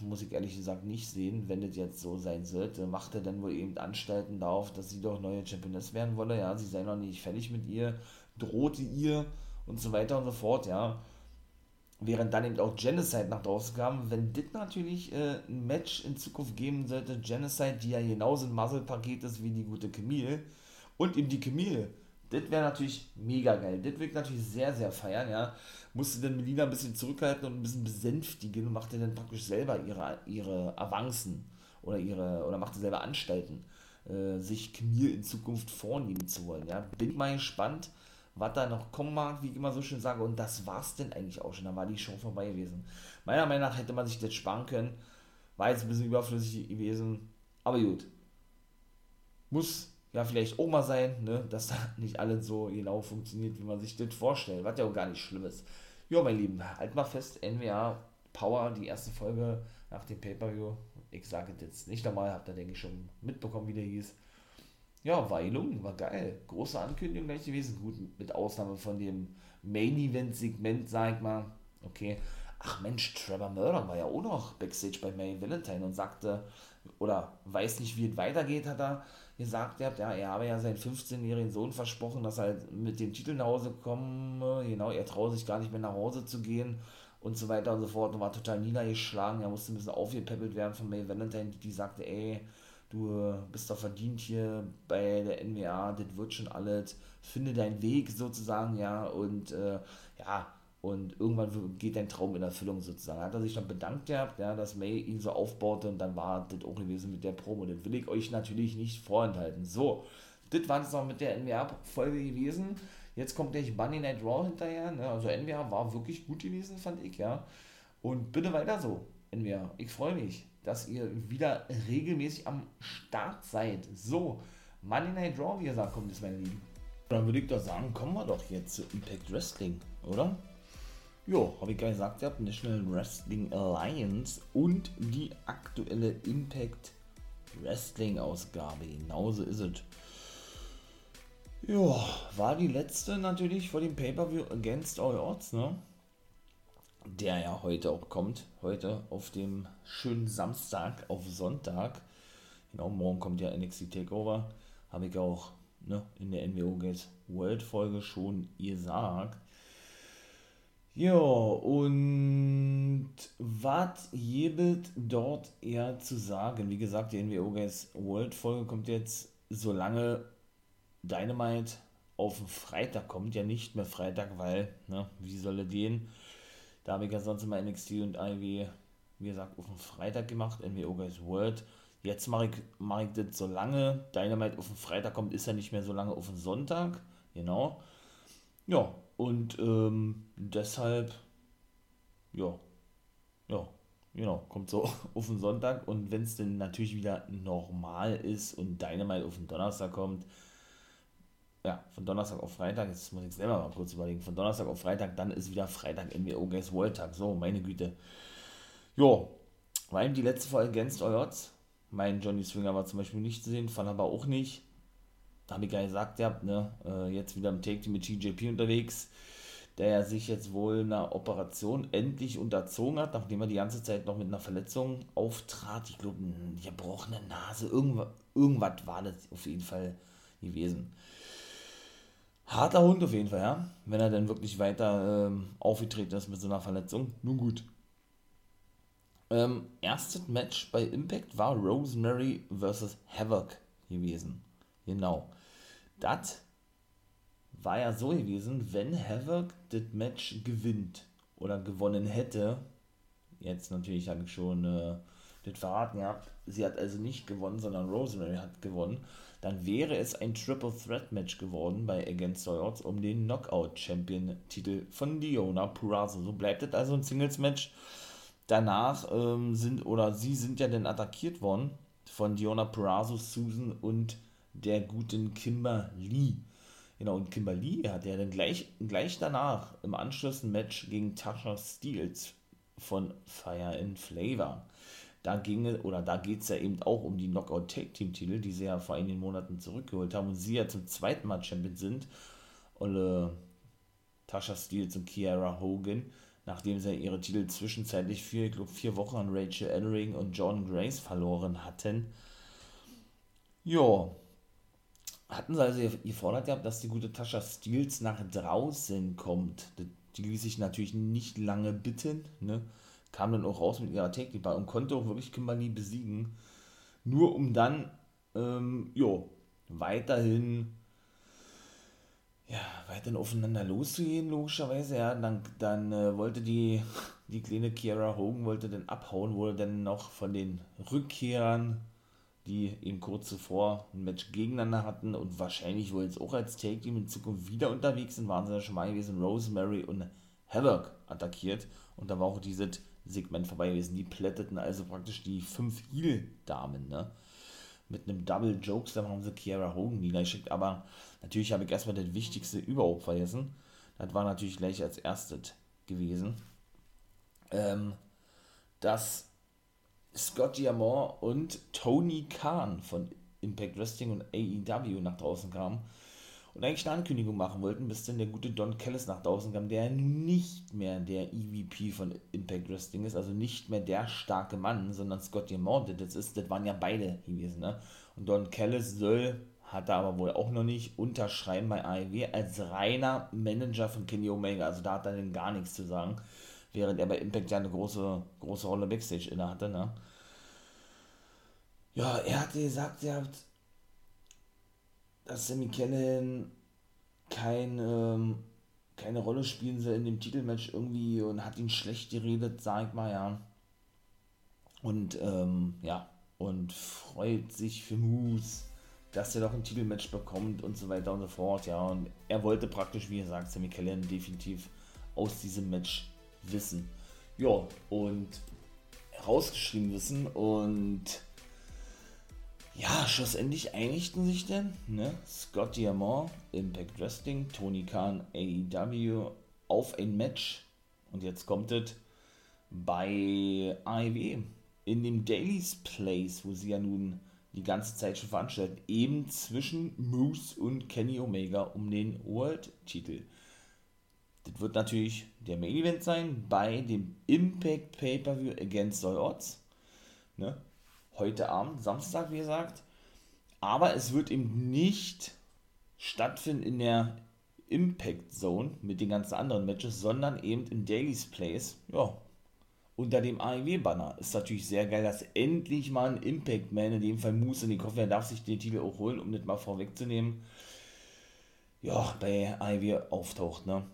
muss ich ehrlich gesagt nicht sehen, wenn das jetzt so sein sollte. Machte dann wohl eben Anstalten darauf, dass sie doch neue Championess werden wolle. Ja, sie sei noch nicht fertig mit ihr, drohte ihr und so weiter und so fort, ja. Während dann eben auch Genocide nach draußen kam, wenn das natürlich äh, ein Match in Zukunft geben sollte, Genocide, die ja genauso ein Muzzle-Paket ist wie die gute Camille, und eben die Camille, das wäre natürlich mega geil. Das würde ich natürlich sehr, sehr feiern, ja. Musste dann Melina ein bisschen zurückhalten und ein bisschen besänftigen und machte dann praktisch selber ihre, ihre Avancen oder ihre, oder machte selber Anstalten, äh, sich Camille in Zukunft vornehmen zu wollen, ja. Bin mal gespannt, was da noch kommen mag, wie ich immer so schön sage. Und das war's denn eigentlich auch schon. Da war die Show vorbei gewesen. Meiner Meinung nach hätte man sich das sparen können. War jetzt ein bisschen überflüssig gewesen. Aber gut. Muss ja vielleicht auch mal sein, ne? dass da *laughs* nicht alles so genau funktioniert, wie man sich das vorstellt. Was ja auch gar nicht schlimm ist. Ja, mein Lieben, halt mal fest, NWA Power, die erste Folge nach dem Pay-Per-View. Ich sage das jetzt nicht nochmal, habt ihr, denke ich, schon mitbekommen, wie der hieß. Ja, gelungen, war geil. Große Ankündigung gleich gewesen. Gut, mit Ausnahme von dem Main-Event-Segment, sag ich mal. Okay. Ach Mensch, Trevor Murdoch war ja auch noch Backstage bei May Valentine und sagte, oder weiß nicht, wie es weitergeht, hat er gesagt, ja, er habe ja seinen 15-jährigen Sohn versprochen, dass er mit dem Titel nach Hause komme. Genau, er traue sich gar nicht mehr nach Hause zu gehen und so weiter und so fort und war total niedergeschlagen. Er musste ein bisschen aufgepäppelt werden von May Valentine, die sagte, ey, du bist doch verdient hier bei der NWA, das wird schon alles, finde deinen Weg sozusagen, ja, und äh, ja, und irgendwann geht dein Traum in Erfüllung sozusagen. Hat er sich dann bedankt gehabt, ja, dass May ihn so aufbaute und dann war das auch gewesen mit der Promo. Das will ich euch natürlich nicht vorenthalten. So, das war es noch mit der NWA-Folge gewesen. Jetzt kommt gleich Bunny Night Raw hinterher. Ne? Also NWA war wirklich gut gewesen, fand ich, ja. Und bitte weiter so, NWA. Ich freue mich dass ihr wieder regelmäßig am Start seid. So, Monday Night Raw, wie gesagt, kommt es, meine Lieben. Dann würde ich doch sagen, kommen wir doch jetzt zu Impact Wrestling, oder? Jo, habe ich gerade gesagt, ihr habt National Wrestling Alliance und die aktuelle Impact Wrestling Ausgabe. Genauso ist es. Ja, war die letzte natürlich vor dem Pay-Per-View Against All Odds, ne? Der ja heute auch kommt, heute auf dem schönen Samstag auf Sonntag. Genau, morgen kommt ja NXT Takeover, habe ich auch ne, in der NWO Gates World Folge schon gesagt. Ja, und was gibt dort eher zu sagen? Wie gesagt, die NWO Gates World Folge kommt jetzt, solange Dynamite auf den Freitag kommt, ja nicht mehr Freitag, weil, ne, wie soll er den? Da habe ich ja sonst immer NXT und IW, wie gesagt, auf den Freitag gemacht, NWO Guys World. Jetzt mache ich, mach ich das so lange. Dynamite auf den Freitag kommt, ist ja nicht mehr so lange auf den Sonntag. Genau. Ja, und ähm, deshalb, ja, ja, genau, kommt so *laughs* auf den Sonntag. Und wenn es dann natürlich wieder normal ist und Dynamite auf den Donnerstag kommt, ja, von Donnerstag auf Freitag, jetzt muss ich selber mal kurz überlegen, von Donnerstag auf Freitag, dann ist wieder Freitag NWO Guys World Tag. So, meine Güte. Jo, war eben die letzte Folge Against All Odds. Mein Johnny Swinger war zum Beispiel nicht zu sehen, fand aber auch nicht. Da habe ich nicht gesagt, ihr habt, ne, äh, jetzt wieder im Take mit TJP unterwegs, der ja sich jetzt wohl einer Operation endlich unterzogen hat, nachdem er die ganze Zeit noch mit einer Verletzung auftrat. Ich glaube, eine gebrochene Nase, irgendwas, irgendwas war das auf jeden Fall gewesen harter Hund auf jeden Fall, ja. Wenn er dann wirklich weiter ähm, aufgetreten ist mit so einer Verletzung. Nun gut. Ähm, erstes Match bei Impact war Rosemary vs. Havoc gewesen. Genau. Das war ja so gewesen, wenn Havoc das Match gewinnt oder gewonnen hätte. Jetzt natürlich habe ich schon äh, das verraten gehabt. Sie hat also nicht gewonnen, sondern Rosemary hat gewonnen dann wäre es ein Triple Threat Match geworden bei Against All Odds um den Knockout Champion Titel von Diona Purrazzo. So bleibt es also ein Singles Match. Danach ähm, sind oder sie sind ja dann attackiert worden von Diona Purrazzo, Susan und der guten Kimber Lee. Genau, und Kimber Lee hat ja dann gleich, gleich danach im Anschluss ein Match gegen Tasha Steels von Fire and Flavor da ginge oder da geht es ja eben auch um die Knockout Take Team Titel, die sie ja vor einigen Monaten zurückgeholt haben und sie ja zum zweiten Mal Champion sind. Äh, Tasha Steele und Kiara Hogan, nachdem sie ihre Titel zwischenzeitlich für, ich glaube, vier Wochen an Rachel Ellering und John Grace verloren hatten. Ja, hatten sie also gefordert gehabt, dass die gute Tasha Steels nach draußen kommt. Die ließ sich natürlich nicht lange bitten, ne? Kam dann auch raus mit ihrer Technik und konnte auch wirklich Kimberly besiegen. Nur um dann, ähm, jo, weiterhin, ja, weiterhin aufeinander loszugehen, logischerweise, ja. Dann, dann äh, wollte die, *laughs* die kleine Kiara Hogan wollte dann abhauen, wurde dann noch von den Rückkehrern, die eben kurz zuvor ein Match gegeneinander hatten und wahrscheinlich wohl jetzt auch als Take Team in Zukunft wieder unterwegs sind, waren sie ja schon mal gewesen, Rosemary und Havoc attackiert und da war auch diese Segment vorbei gewesen. Die plätteten also praktisch die fünf Heel-Damen, ne? Mit einem Double Jokes, dann haben sie Kiara Hogan niedergeschickt, aber natürlich habe ich erstmal das Wichtigste überhaupt vergessen. Das war natürlich gleich als erstes gewesen. Ähm, dass Scott Diamond und Tony Khan von Impact Wrestling und AEW nach draußen kamen und eigentlich eine Ankündigung machen wollten, bis dann der gute Don Callis nach draußen kam, der nicht mehr der EVP von Impact Wrestling ist, also nicht mehr der starke Mann, sondern Scott Diamond, das ist, das waren ja beide gewesen, ne? Und Don Callis soll, hat er aber wohl auch noch nicht, unterschreiben bei AEW als reiner Manager von Kenny Omega, also da hat er dann gar nichts zu sagen, während er bei Impact ja eine große, große Rolle Backstage inne hatte, ne? Ja, er hatte gesagt, er hat dass Sammy Cannon kein, ähm, keine Rolle spielen soll in dem Titelmatch irgendwie und hat ihn schlecht geredet, sag ich mal, ja. Und, ähm, ja, und freut sich für Moose, dass er doch ein Titelmatch bekommt und so weiter und so fort, ja. Und er wollte praktisch, wie gesagt, Sammy Callan definitiv aus diesem Match wissen. Ja, und rausgeschrieben wissen und ja, schlussendlich einigten sich denn ne? Scott Diamond, Impact Wrestling, Tony Khan, AEW auf ein Match. Und jetzt kommt es bei AEW in dem Daily's Place, wo sie ja nun die ganze Zeit schon veranstalten, eben zwischen Moose und Kenny Omega um den World-Titel. Das wird natürlich der Main Event sein bei dem Impact Pay-Per-View Against All Odds. Ne? Heute Abend, Samstag, wie gesagt. Aber es wird eben nicht stattfinden in der Impact Zone mit den ganzen anderen Matches, sondern eben in Daily's Place, ja, unter dem AEW-Banner. Ist natürlich sehr geil, dass endlich mal ein Impact-Man, in dem Fall Moose, und ich hoffe, er darf sich den Titel auch holen, um das mal vorwegzunehmen, ja, bei AEW auftaucht, ne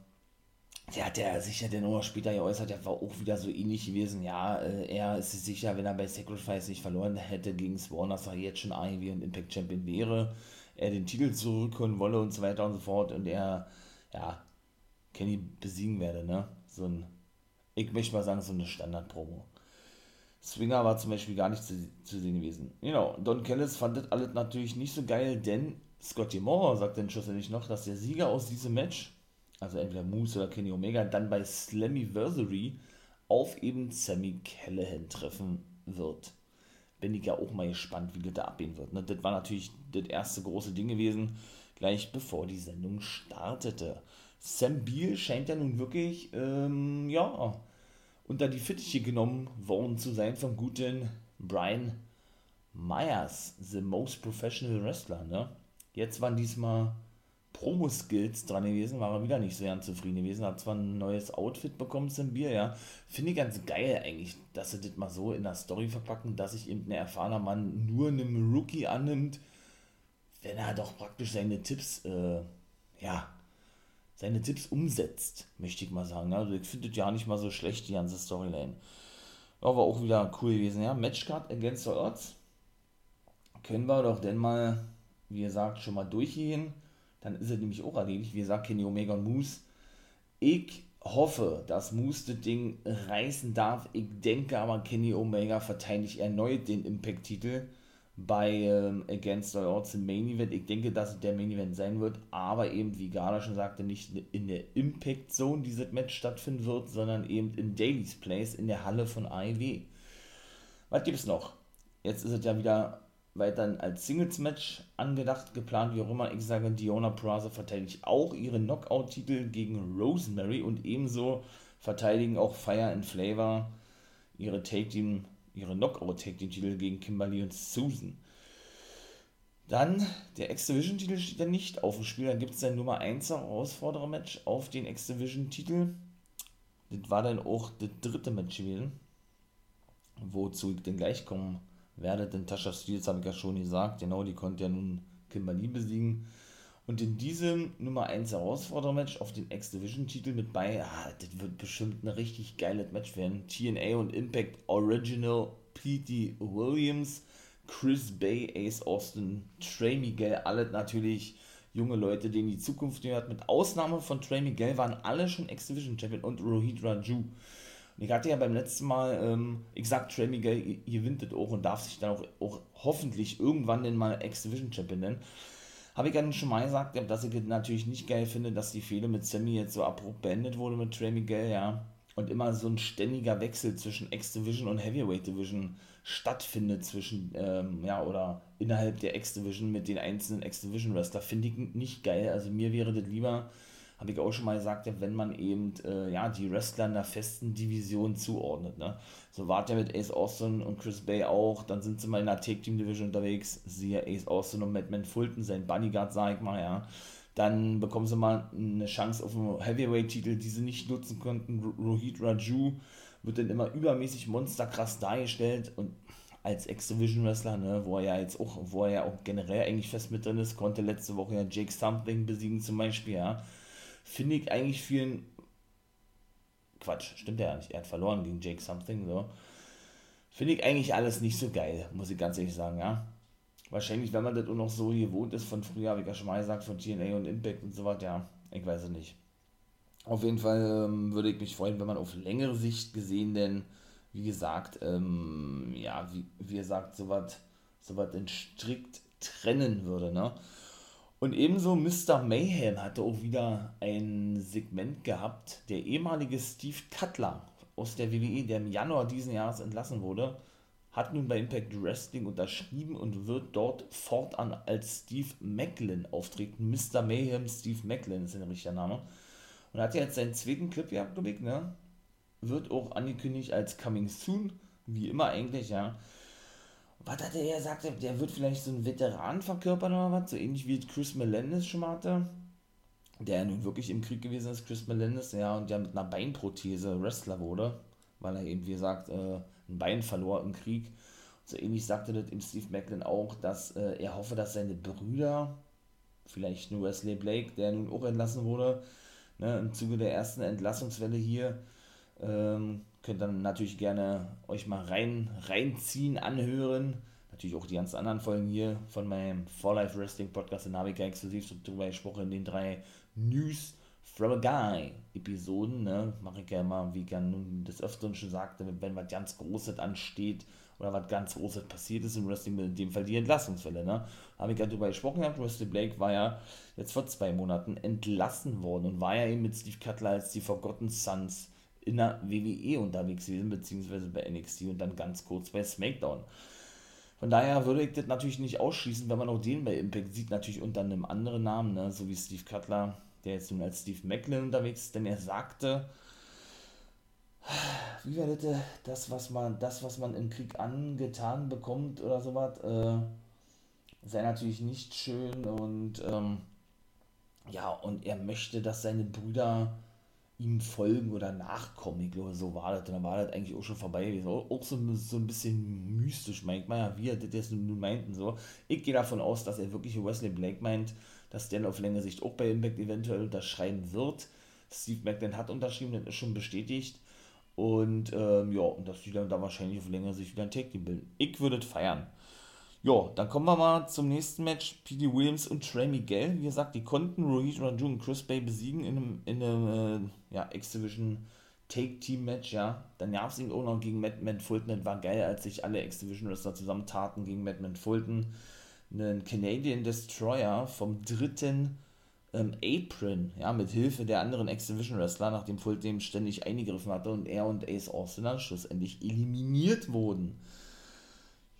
der hat ja sicher dann auch später geäußert, der war auch wieder so ähnlich gewesen. Ja, äh, er ist sich sicher, wenn er bei Sacrifice nicht verloren hätte gegen Sworn, dass er jetzt schon AEW und Impact Champion wäre, er den Titel zurückholen wolle und so weiter und so fort und er, ja, Kenny besiegen werde, ne? So ein, ich möchte mal sagen, so eine Standard-Promo. Swinger war zum Beispiel gar nicht zu, zu sehen gewesen. Genau, Don Kellis fand das alles natürlich nicht so geil, denn Scotty Moore sagt dann schlussendlich noch, dass der Sieger aus diesem Match also entweder Moose oder Kenny Omega, dann bei Slammiversary auf eben Sammy Callahan treffen wird. Bin ich ja auch mal gespannt, wie das da abgehen wird. Ne? Das war natürlich das erste große Ding gewesen, gleich bevor die Sendung startete. Sam Beal scheint ja nun wirklich, ähm, ja, unter die Fittiche genommen worden zu sein vom guten Brian Myers, the most professional wrestler. Ne? Jetzt waren diesmal Promo-Skills dran gewesen, war er wieder nicht so ganz zufrieden gewesen. Hat zwar ein neues Outfit bekommen zum Bier, ja. Finde ich ganz geil eigentlich, dass sie das mal so in der Story verpacken, dass sich eben ein erfahrener Mann nur einem Rookie annimmt, wenn er doch praktisch seine Tipps, äh, ja, seine Tipps umsetzt, möchte ich mal sagen. Also ich finde das ja nicht mal so schlecht, die ganze Storyline. Ja, war auch wieder cool gewesen, ja. Matchcard against the odds. Können wir doch denn mal, wie gesagt, schon mal durchgehen dann ist er nämlich auch erledigt. Wie gesagt, Kenny Omega und Moose. Ich hoffe, dass Moose das Ding reißen darf. Ich denke aber, Kenny Omega verteidigt erneut den Impact-Titel bei ähm, Against All Odds im Main Event. Ich denke, dass es der Main Event sein wird, aber eben, wie Gala schon sagte, nicht in der Impact Zone dieses Match stattfinden wird, sondern eben in Daily's Place in der Halle von AEW. Was gibt es noch? Jetzt ist es ja wieder weiterhin als Singles-Match angedacht, geplant, wie auch immer. Ich sage, Diona Purrazzo verteidigt auch ihren Knockout-Titel gegen Rosemary und ebenso verteidigen auch Fire and Flavor ihre Take-Team, ihre Knockout-Take-Team-Titel gegen Kimberly und Susan. Dann, der X-Division-Titel steht ja nicht auf dem Spiel. Dann gibt es ein Nummer 1 Herausforderer-Match auf den X-Division-Titel. Das war dann auch das dritte Match gewesen, wozu ich dann gleich kommen werde, denn Tasha Steels habe ich ja schon gesagt, genau, die konnte ja nun Kimberly besiegen. Und in diesem Nummer 1 Herausforderer-Match auf den X-Division-Titel mit bei, ah, das wird bestimmt ein richtig geiles Match werden. TNA und Impact Original P.T. Williams, Chris Bay, Ace Austin, Trey Miguel, alle natürlich junge Leute, denen die Zukunft gehört. Mit Ausnahme von Trey Miguel waren alle schon X-Division-Champion und Rohit Raju. Ich hatte ja beim letzten Mal, ähm, sag, Trey Miguel gewinnt das auch und darf sich dann auch, auch hoffentlich irgendwann den mal X-Division Champion nennen. Habe ich ja schon mal gesagt, dass ich natürlich nicht geil finde, dass die Fehde mit Sammy jetzt so abrupt beendet wurde mit Trey Miguel, ja. und immer so ein ständiger Wechsel zwischen X-Division und Heavyweight Division stattfindet zwischen, ähm, ja, oder innerhalb der X-Division mit den einzelnen X-Division Wrestler, finde ich nicht geil. Also mir wäre das lieber, habe ich auch schon mal gesagt, wenn man eben, äh, ja, die Wrestler in einer festen Division zuordnet, ne. So war ja mit Ace Austin und Chris Bay auch, dann sind sie mal in der Take-Team-Division unterwegs, siehe Ace Austin und Madman Fulton, sein Bodyguard, sag ich mal, ja dann bekommen sie mal eine Chance auf einen Heavyweight-Titel, die sie nicht nutzen konnten. Rohit Raju wird dann immer übermäßig monsterkrass dargestellt und als Ex-Division-Wrestler, ne, wo er ja jetzt auch, wo er ja auch generell eigentlich fest mit drin ist, konnte letzte Woche ja Jake Something besiegen zum Beispiel, ja. Finde ich eigentlich vielen Quatsch, stimmt ja nicht. Er hat verloren gegen Jake Something, so. Finde ich eigentlich alles nicht so geil, muss ich ganz ehrlich sagen, ja. Wahrscheinlich, wenn man das auch noch so gewohnt ist von früher, habe ich ja schon mal gesagt, von TNA und Impact und so weiter, ja, ich weiß es nicht. Auf jeden Fall ähm, würde ich mich freuen, wenn man auf längere Sicht gesehen, denn wie gesagt, ähm, ja, wie, wie gesagt, sowas so was strikt trennen würde, ne? Und ebenso Mr. Mayhem hatte auch wieder ein Segment gehabt, der ehemalige Steve Cutler aus der WWE, der im Januar diesen Jahres entlassen wurde, hat nun bei Impact Wrestling unterschrieben und wird dort fortan als Steve Macklin auftreten. Mr. Mayhem Steve Macklin ist sein richtiger Name. Und hat jetzt seinen zweiten Clip gehabt, glaube ich, ne? Wird auch angekündigt als Coming Soon, wie immer eigentlich, ja. Was hat er gesagt? Der wird vielleicht so ein Veteran verkörpern oder was? So ähnlich wie Chris Melendez schon mal hatte. Der ja nun wirklich im Krieg gewesen ist, Chris Melendez, ja, und der mit einer Beinprothese Wrestler wurde, weil er eben, wie gesagt, äh, ein Bein verlor im Krieg. So ähnlich sagte das eben Steve Macklin auch, dass äh, er hoffe, dass seine Brüder, vielleicht nur Wesley Blake, der nun auch entlassen wurde, ne, im Zuge der ersten Entlassungswelle hier, ähm, könnt dann natürlich gerne euch mal rein, reinziehen, anhören. Natürlich auch die ganzen anderen Folgen hier von meinem For Life Wrestling Podcast, in ja exklusiv darüber gesprochen in den drei News from a Guy Episoden, ne, mache ich ja immer, wie ich ja nun des Öfteren schon sagte, wenn was ganz Großes ansteht oder was ganz Großes passiert ist im Wrestling, in dem Fall die Entlassungsfälle, ne, habe ich ja darüber gesprochen gehabt, Wesley Blake war ja jetzt vor zwei Monaten entlassen worden und war ja eben mit Steve Cutler als die Forgotten Sons in der WWE unterwegs gewesen, beziehungsweise bei NXT und dann ganz kurz bei SmackDown. Von daher würde ich das natürlich nicht ausschließen, wenn man auch den bei Impact sieht, natürlich unter einem anderen Namen, ne, so wie Steve Cutler, der jetzt nun als Steve Macklin unterwegs ist, denn er sagte, wie war das, das, was man, das, was man im Krieg angetan bekommt oder sowas, äh, sei natürlich nicht schön und ähm, ja, und er möchte, dass seine Brüder ihm folgen oder nachkommen. Ich glaube, so war das. Und dann war das eigentlich auch schon vorbei. Auch so, so ein bisschen mystisch, meint man ja, wie er das nun meinten. So. Ich gehe davon aus, dass er wirklich Wesley Blake meint, dass der auf längere Sicht auch bei Impact eventuell unterschreiben wird. Steve McLean hat unterschrieben, das ist schon bestätigt. Und ähm, ja, und dass die dann da wahrscheinlich auf längere Sicht wieder ein Take-Team bilden. Ich würde es feiern. Ja, dann kommen wir mal zum nächsten Match. P.D. Williams und Trey Miguel. Wie gesagt, die konnten Rohit Raju und Chris Bay besiegen in einem, in einem äh, ja, X-Division Take-Team-Match, ja. Dann gab es ihn auch noch gegen Matt Fulton. Das war geil, als sich alle X-Division-Wrestler zusammentaten gegen Matt Fulton einen Canadian Destroyer vom dritten ähm, Apron, ja, mit Hilfe der anderen Exhibition Wrestler, nachdem Fulton ständig eingegriffen hatte und er und Ace Austin dann schlussendlich eliminiert wurden.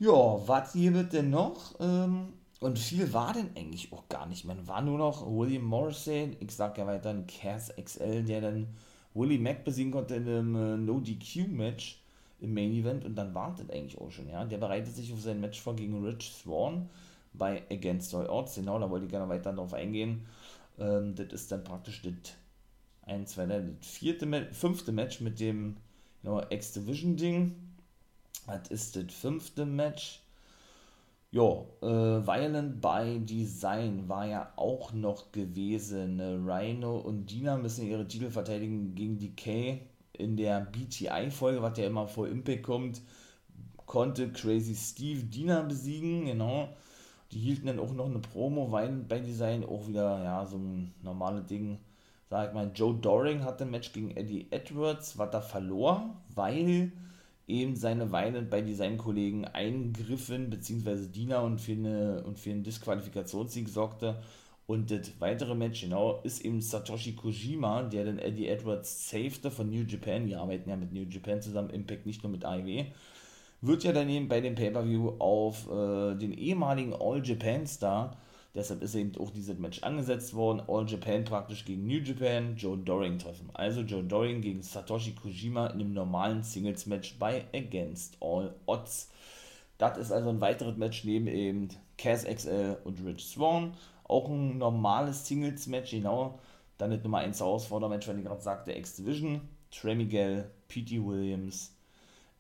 Ja, was hier wird denn noch? Ähm, und viel war denn eigentlich auch gar nicht. Man war nur noch William Morrissey, ich sag ja weiter, ein Cass XL, der dann Willie Mack besiegen konnte in einem äh, No-DQ-Match im Main Event und dann wartet eigentlich auch schon, ja. Der bereitet sich auf sein Match vor gegen Rich Swan bei Against All Odds. Genau, da wollte ich gerne weiter darauf eingehen. Ähm, das ist dann praktisch das 1, 2, 3, das vierte, fünfte Match mit dem genau, X-Division-Ding. Das ist das fünfte Match. Ja, äh, Violent by Design war ja auch noch gewesen. Ne? Rhino und Dina müssen ihre Titel verteidigen gegen Decay. In der BTI-Folge, was ja immer vor Impact kommt, konnte Crazy Steve Dina besiegen, genau. Die hielten dann auch noch eine Promo, weil bei Design auch wieder, ja, so ein normales Ding. Sag ich mal, Joe Doring hatte ein Match gegen Eddie Edwards, was er verlor, weil eben seine Violent bei Design-Kollegen eingriffen, beziehungsweise Diener und für, eine, und für einen Disqualifikationssieg sorgte Und das weitere Match, genau, ist eben Satoshi Kojima, der den Eddie Edwards safete von New Japan. Die arbeiten ja mit New Japan zusammen, Impact nicht nur mit AEW. Wird ja daneben bei dem Pay-Per-View auf äh, den ehemaligen All Japan Star, deshalb ist eben auch dieses Match angesetzt worden, All Japan praktisch gegen New Japan, Joe Doring treffen. Also Joe Doring gegen Satoshi Kojima in einem normalen Singles-Match bei Against All Odds. Das ist also ein weiteres Match neben eben Cass XL und Rich Swan auch ein normales Singles-Match, genau. Dann das Nummer 1 Herausfordermatch, wenn ich gerade sagte, X-Division, Trey Miguel, P.T. Williams,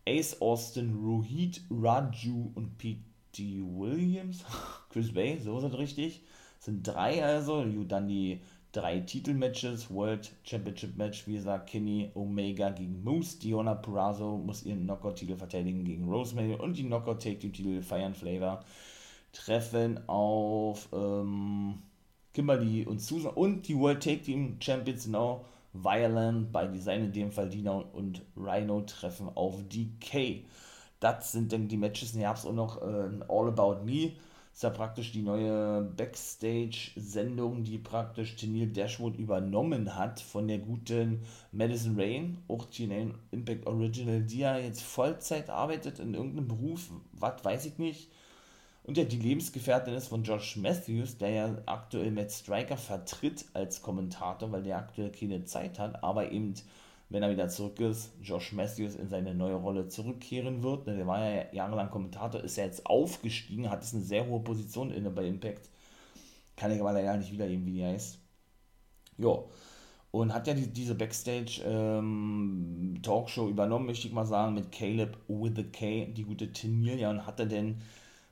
Ace Austin, Rohit Raju und P.T. Williams, *laughs* Chris Bay, so es richtig. Sind drei also, dann die drei Titelmatches, World Championship Match, wie gesagt, Kenny Omega gegen Moose, Diona Purrazzo muss ihren Knockout-Titel verteidigen gegen Rosemary und die Knockout-Take-Titel Fire Flavor treffen auf ähm, Kimberly und Susan und die World Take Team Champions Now Violent bei Design in dem Fall Dina und Rhino treffen auf DK. Das sind dann die Matches. Und ihr habt auch noch äh, All About Me. Ist ja praktisch die neue Backstage-Sendung, die praktisch Tennille Dashwood übernommen hat von der guten Madison Rain, auch TNA Impact Original, die ja jetzt Vollzeit arbeitet in irgendeinem Beruf, was weiß ich nicht und ja die Lebensgefährtin ist von Josh Matthews, der ja aktuell Matt Striker vertritt als Kommentator, weil der aktuell keine Zeit hat, aber eben, wenn er wieder zurück ist, Josh Matthews in seine neue Rolle zurückkehren wird. Der war ja jahrelang Kommentator, ist ja jetzt aufgestiegen, hat jetzt eine sehr hohe Position inne bei Impact. Kann ich aber leider nicht wiedergeben, wie die heißt. Ja. Und hat ja die, diese Backstage-Talkshow ähm, übernommen, möchte ich mal sagen, mit Caleb with the K, die gute Tenilia, und hatte denn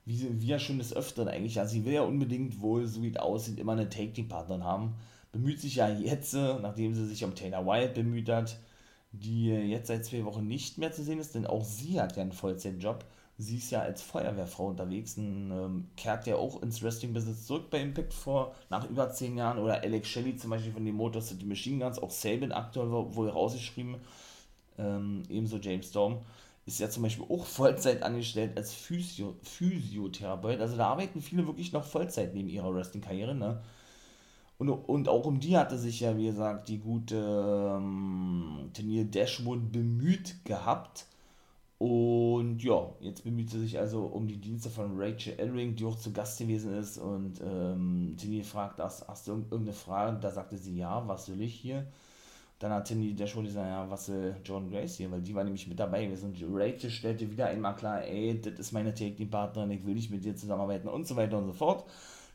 wie, wie ja schon des Öfteren eigentlich, also sie will ja unbedingt wohl, so wie es aussieht, immer eine Take-Team-Partnerin haben. Bemüht sich ja jetzt, nachdem sie sich um Taylor Wilde bemüht hat, die jetzt seit zwei Wochen nicht mehr zu sehen ist, denn auch sie hat ja einen Vollzeitjob. Sie ist ja als Feuerwehrfrau unterwegs und ähm, kehrt ja auch ins Wrestling-Business zurück bei Impact vor, nach über zehn Jahren. Oder Alex Shelley zum Beispiel von den Motor City Machine Guns, auch Sabin aktuell wohl rausgeschrieben. Ähm, ebenso James Storm ist ja zum Beispiel auch *laughs* Vollzeit angestellt als Physio Physiotherapeut. Also da arbeiten viele wirklich noch Vollzeit neben ihrer Wrestling-Karriere. Ne? Und, und auch um die hatte sich ja, wie gesagt, die gute ähm, Turnier Dashwood bemüht gehabt. Und ja, jetzt bemüht sie sich also um die Dienste von Rachel Elring, die auch zu Gast gewesen ist. Und ähm, Tini fragt, hast, hast du irgendeine Frage? Da sagte sie, ja, was will ich hier? Dann hat der schon gesagt, ja, was will John Grace hier, weil die war nämlich mit dabei gewesen. Und Rachel stellte wieder einmal klar, ey, das ist meine Take-Team-Partnerin, ich will nicht mit dir zusammenarbeiten und so weiter und so fort.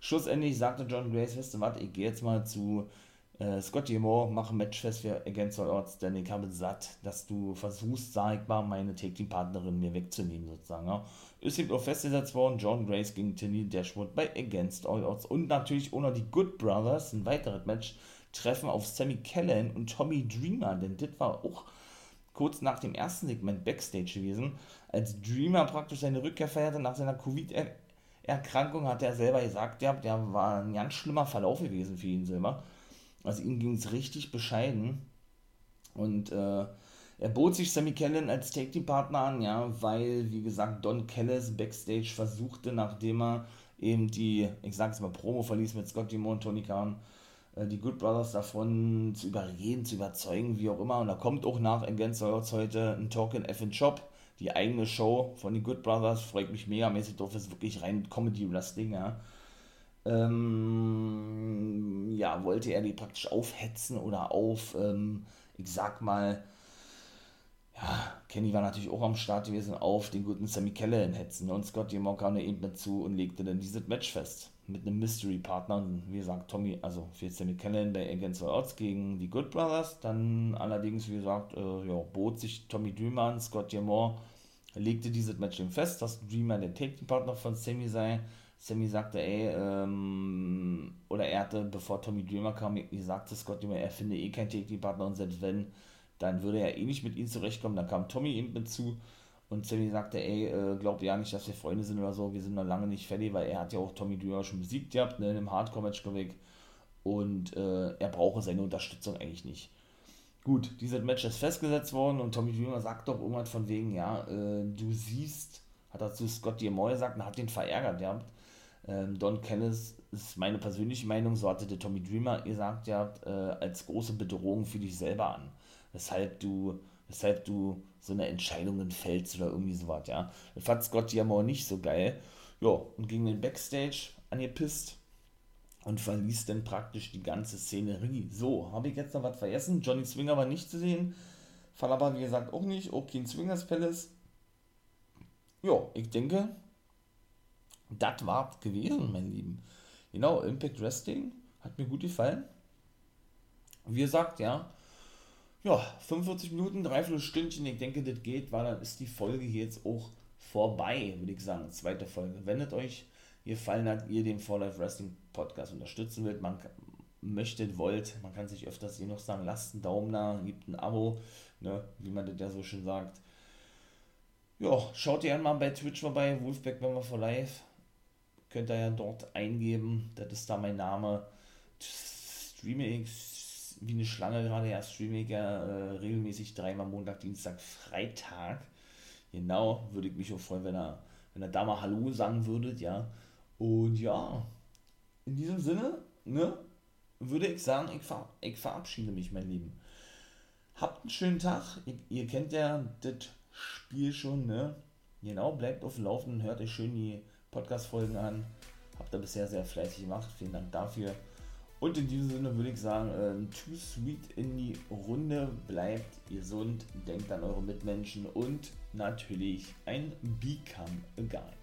Schlussendlich sagte John Grace, weißt du was, ich gehe jetzt mal zu äh, Scotty Moore, mache ein Match fest für Against All Odds, denn ich habe satt, dass du versuchst, sag ich mal, meine Take-Team-Partnerin mir wegzunehmen, sozusagen. Ja. Ist eben auch festgesetzt worden, John Grace gegen Tilly Dashwood bei Against All Odds und natürlich noch die Good Brothers, ein weiteres Match, treffen auf Sammy Kellen und Tommy Dreamer, denn das war auch kurz nach dem ersten Segment Backstage gewesen, als Dreamer praktisch seine Rückkehr feierte nach seiner Covid-Erkrankung, hat er selber gesagt, ja, der war ein ganz schlimmer Verlauf gewesen für ihn selber. Also ihm ging es richtig bescheiden. Und äh, er bot sich Sammy Kellen als Take-Team-Partner an, ja, weil, wie gesagt, Don Kellis Backstage versuchte, nachdem er eben die, ich sag's mal, Promo verließ mit Scott Moore und Tony Khan, äh, die Good Brothers davon zu überreden, zu überzeugen, wie auch immer. Und da kommt auch nach Against Odds heute ein Token F Shop, die eigene Show von den Good Brothers. Freut mich megamäßig drauf, ist wirklich rein Comedy Wrestling, ja. Ähm, ja, wollte er die praktisch aufhetzen oder auf, ähm, ich sag mal, ja, Kenny war natürlich auch am Start gewesen, auf den guten Sammy Keller hetzen. Und Scott kam eben dazu und legte dann dieses Match fest mit einem Mystery-Partner, wie gesagt, Tommy, also für Sammy Kellen bei Against All Odds gegen die Good Brothers. Dann allerdings, wie gesagt, äh, ja, bot sich Tommy Dreamer an, Scott Diamore legte dieses Match eben fest, dass Dreamer der Take-Partner von Sammy sei. Sammy sagte, ey, ähm, oder er hatte, bevor Tommy Dreamer kam, sagte Scott Diamore, er finde eh keinen Take-Partner und selbst wenn, dann würde er eh nicht mit ihm zurechtkommen. Dann kam Tommy eben mit zu und Sammy sagte, ey, äh, glaubt ja nicht, dass wir Freunde sind oder so, wir sind noch lange nicht fertig, weil er hat ja auch Tommy Dreamer schon besiegt gehabt, ne, in einem Hardcore-Match, glaube Und äh, er brauche seine Unterstützung eigentlich nicht. Gut, dieses Match ist festgesetzt worden und Tommy Dreamer sagt doch irgendwas von wegen, ja, äh, du siehst, hat er zu Scott Diamore gesagt und hat den verärgert gehabt, Ähm, Don Callis ist meine persönliche Meinung, so hatte der Tommy Dreamer gesagt, ja, äh, als große Bedrohung für dich selber an. Weshalb du, weshalb du so eine Entscheidung fällst oder irgendwie sowas, ja. Das fand Scott Diamond nicht so geil. Ja, und gegen den Backstage angepisst und verließ dann praktisch die ganze Szenerie. So, habe ich jetzt noch was vergessen? Johnny Swinger war nicht zu sehen. Falaba, wie gesagt, auch nicht. Kein Swingers Palace. Ja, ich denke, das war's gewesen, mein Lieben. Genau, Impact Wrestling hat mir gut gefallen. Wie gesagt, ja, ja, 45 Minuten, dreiviertel Stündchen, ich denke, das geht, weil dann ist die Folge hier jetzt auch vorbei, würde ich sagen, zweite Folge. Wenn es euch gefallen hat, ihr den For Life Wrestling Podcast unterstützen wollt, man möchtet, wollt, man kann sich öfters hier noch sagen, lasst einen Daumen da, gebt ein Abo, ne, wie man das ja so schön sagt. Ja, schaut ihr mal bei Twitch vorbei, Wolfpack Member for Life. Könnt ihr ja dort eingeben, das ist da mein Name. Streame ich wie eine Schlange gerade, ja, streame ich ja äh, regelmäßig dreimal Montag, Dienstag, Freitag. Genau, würde ich mich auch freuen, wenn er, wenn er da mal Hallo sagen würdet, ja. Und ja, in diesem Sinne, ne, würde ich sagen, ich, ver ich verabschiede mich, mein Lieben. Habt einen schönen Tag. Ihr, ihr kennt ja das Spiel schon, ne? Genau, bleibt auf dem Laufenden, hört euch schön die Podcast-Folgen an. Habt ihr bisher sehr fleißig gemacht. Vielen Dank dafür. Und in diesem Sinne würde ich sagen, äh, too sweet in die Runde. Bleibt gesund, denkt an eure Mitmenschen und natürlich ein Become a Guy.